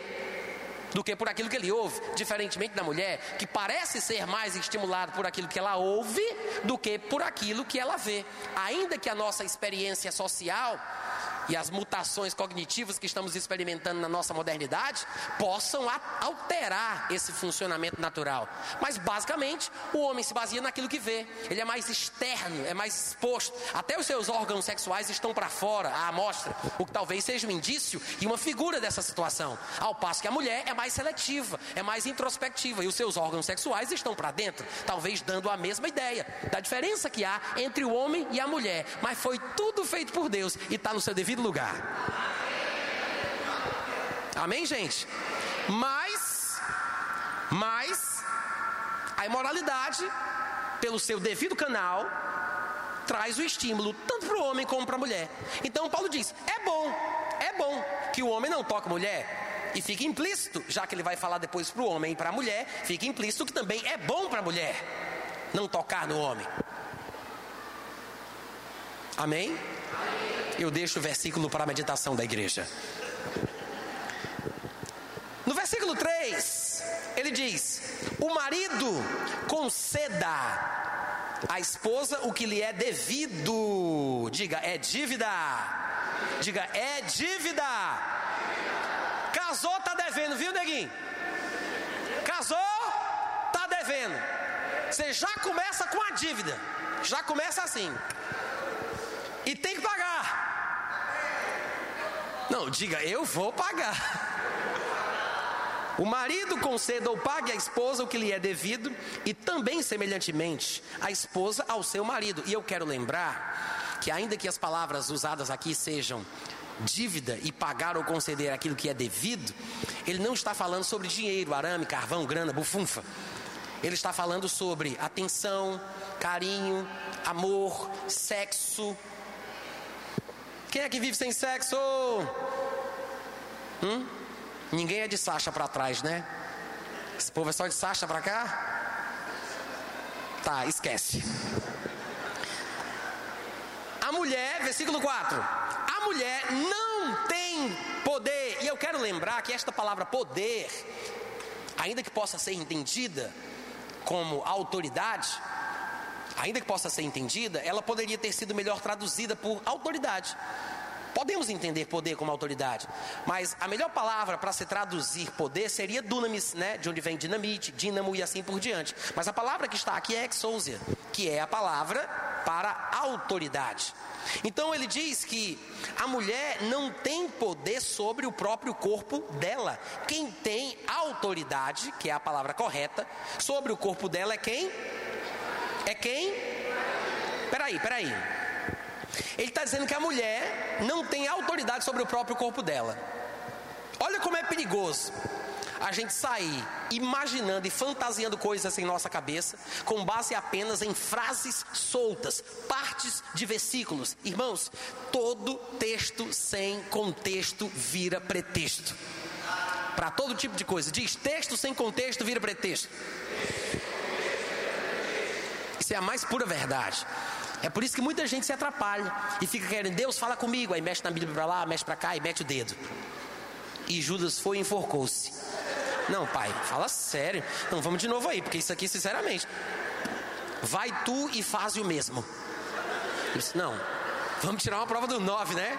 do que por aquilo que ele ouve, diferentemente da mulher, que parece ser mais estimulada por aquilo que ela ouve do que por aquilo que ela vê. Ainda que a nossa experiência social e as mutações cognitivas que estamos experimentando na nossa modernidade possam alterar esse funcionamento natural. Mas basicamente o homem se baseia naquilo que vê. Ele é mais externo, é mais exposto. Até os seus órgãos sexuais estão para fora, à amostra, o que talvez seja um indício e uma figura dessa situação. Ao passo que a mulher é mais seletiva, é mais introspectiva e os seus órgãos sexuais estão para dentro, talvez dando a mesma ideia da diferença que há entre o homem e a mulher. Mas foi tudo feito por Deus e está no seu devido lugar. Amém, gente? Mas, mas, a imoralidade, pelo seu devido canal, traz o estímulo tanto para o homem como para a mulher. Então Paulo diz: é bom, é bom que o homem não toque mulher. E fica implícito, já que ele vai falar depois para o homem e para a mulher, fica implícito que também é bom para a mulher não tocar no homem. Amém? Eu deixo o versículo para a meditação da igreja. No versículo 3, ele diz: O marido conceda à esposa o que lhe é devido. Diga, é dívida. Diga, é dívida. Casou, tá devendo, viu, neguinho? Casou, tá devendo. Você já começa com a dívida. Já começa assim. E tem que pagar. Não, diga, eu vou pagar. O marido conceda ou pague à esposa o que lhe é devido, e também, semelhantemente, a esposa ao seu marido. E eu quero lembrar que, ainda que as palavras usadas aqui sejam dívida e pagar ou conceder aquilo que é devido, ele não está falando sobre dinheiro, arame, carvão, grana, bufunfa. Ele está falando sobre atenção, carinho, amor, sexo, quem é que vive sem sexo? Hum? Ninguém é de Sacha para trás, né? Esse povo é só de Sacha para cá? Tá, esquece. A mulher, versículo 4. A mulher não tem poder. E eu quero lembrar que esta palavra poder, ainda que possa ser entendida como autoridade, ainda que possa ser entendida, ela poderia ter sido melhor traduzida por autoridade. Podemos entender poder como autoridade, mas a melhor palavra para se traduzir poder seria dunamis, né? De onde vem dinamite, dínamo e assim por diante. Mas a palavra que está aqui é exousia, que é a palavra para autoridade. Então ele diz que a mulher não tem poder sobre o próprio corpo dela. Quem tem autoridade, que é a palavra correta, sobre o corpo dela é quem? É quem? Peraí, peraí. Ele está dizendo que a mulher não tem autoridade sobre o próprio corpo dela. Olha como é perigoso a gente sair imaginando e fantasiando coisas em nossa cabeça, com base apenas em frases soltas, partes de versículos. Irmãos, todo texto sem contexto vira pretexto. Para todo tipo de coisa. Diz texto sem contexto vira pretexto. Isso é a mais pura verdade. É por isso que muita gente se atrapalha e fica querendo, Deus fala comigo, aí mexe na Bíblia para lá, mexe para cá e mete o dedo. E Judas foi e enforcou-se. Não, pai, fala sério. Não, vamos de novo aí, porque isso aqui, sinceramente, vai tu e faz o mesmo. Disse, não, vamos tirar uma prova do nove, né?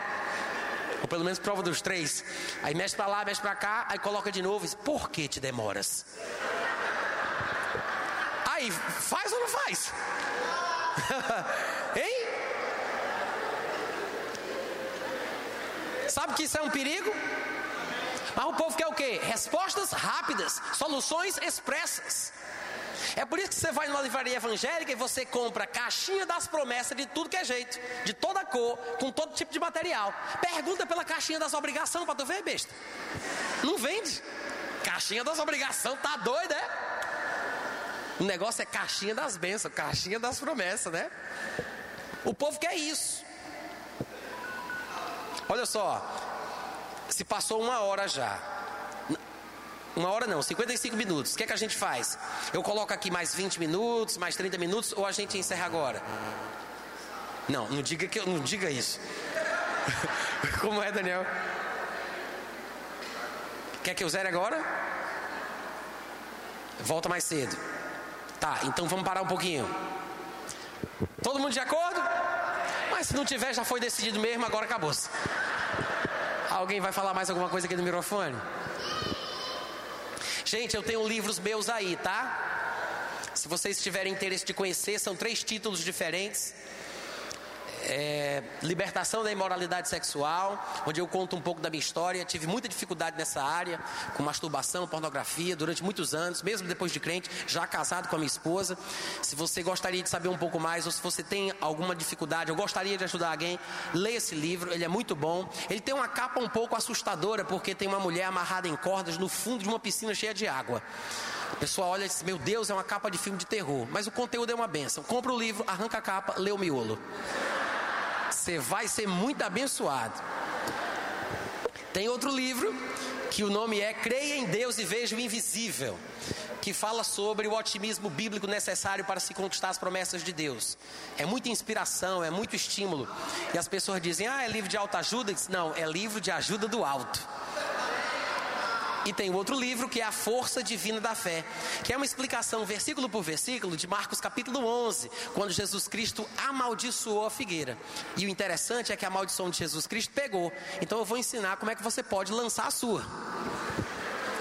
Ou pelo menos prova dos três. Aí mexe para lá, mexe para cá, aí coloca de novo diz, por que te demoras? Faz ou não faz? hein? Sabe que isso é um perigo? Mas o povo quer o quê? Respostas rápidas, soluções expressas. É por isso que você vai numa livraria evangélica e você compra caixinha das promessas de tudo que é jeito, de toda cor, com todo tipo de material. Pergunta pela caixinha das obrigações para tu ver, besta. Não vende. Caixinha das obrigações, tá doido, é? O negócio é caixinha das bênçãos, caixinha das promessas, né? O povo quer isso. Olha só, se passou uma hora já. Uma hora não, 55 minutos. O que é que a gente faz? Eu coloco aqui mais 20 minutos, mais 30 minutos, ou a gente encerra agora? Não, não diga que eu não diga isso. Como é, Daniel? Quer que eu zere agora? Volta mais cedo. Tá, então vamos parar um pouquinho. Todo mundo de acordo? Mas se não tiver, já foi decidido mesmo, agora acabou-se. Alguém vai falar mais alguma coisa aqui no microfone? Gente, eu tenho livros meus aí, tá? Se vocês tiverem interesse de conhecer, são três títulos diferentes é, Libertação da Imoralidade Sexual, onde eu conto um pouco da minha história. Tive muita dificuldade nessa área, com masturbação, pornografia, durante muitos anos, mesmo depois de crente, já casado com a minha esposa. Se você gostaria de saber um pouco mais, ou se você tem alguma dificuldade, eu gostaria de ajudar alguém, leia esse livro, ele é muito bom. Ele tem uma capa um pouco assustadora, porque tem uma mulher amarrada em cordas no fundo de uma piscina cheia de água. A pessoa olha e diz: Meu Deus, é uma capa de filme de terror. Mas o conteúdo é uma benção. Compra o livro, arranca a capa, lê o miolo. Você vai ser muito abençoado. Tem outro livro que o nome é Creia em Deus e Veja o Invisível, que fala sobre o otimismo bíblico necessário para se conquistar as promessas de Deus. É muita inspiração, é muito estímulo. E as pessoas dizem: "Ah, é livro de alta ajuda?" Não, é livro de ajuda do alto. E tem outro livro que é A Força Divina da Fé, que é uma explicação, versículo por versículo, de Marcos capítulo 11, quando Jesus Cristo amaldiçoou a figueira. E o interessante é que a maldição de Jesus Cristo pegou. Então eu vou ensinar como é que você pode lançar a sua.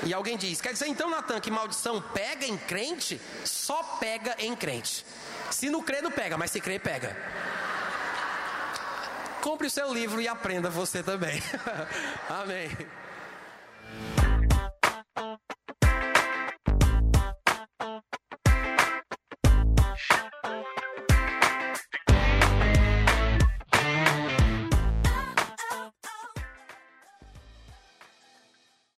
E alguém diz: quer dizer então, Natan, que maldição pega em crente? Só pega em crente. Se não crê, não pega, mas se crê, pega. Compre o seu livro e aprenda você também. Amém. Thank you.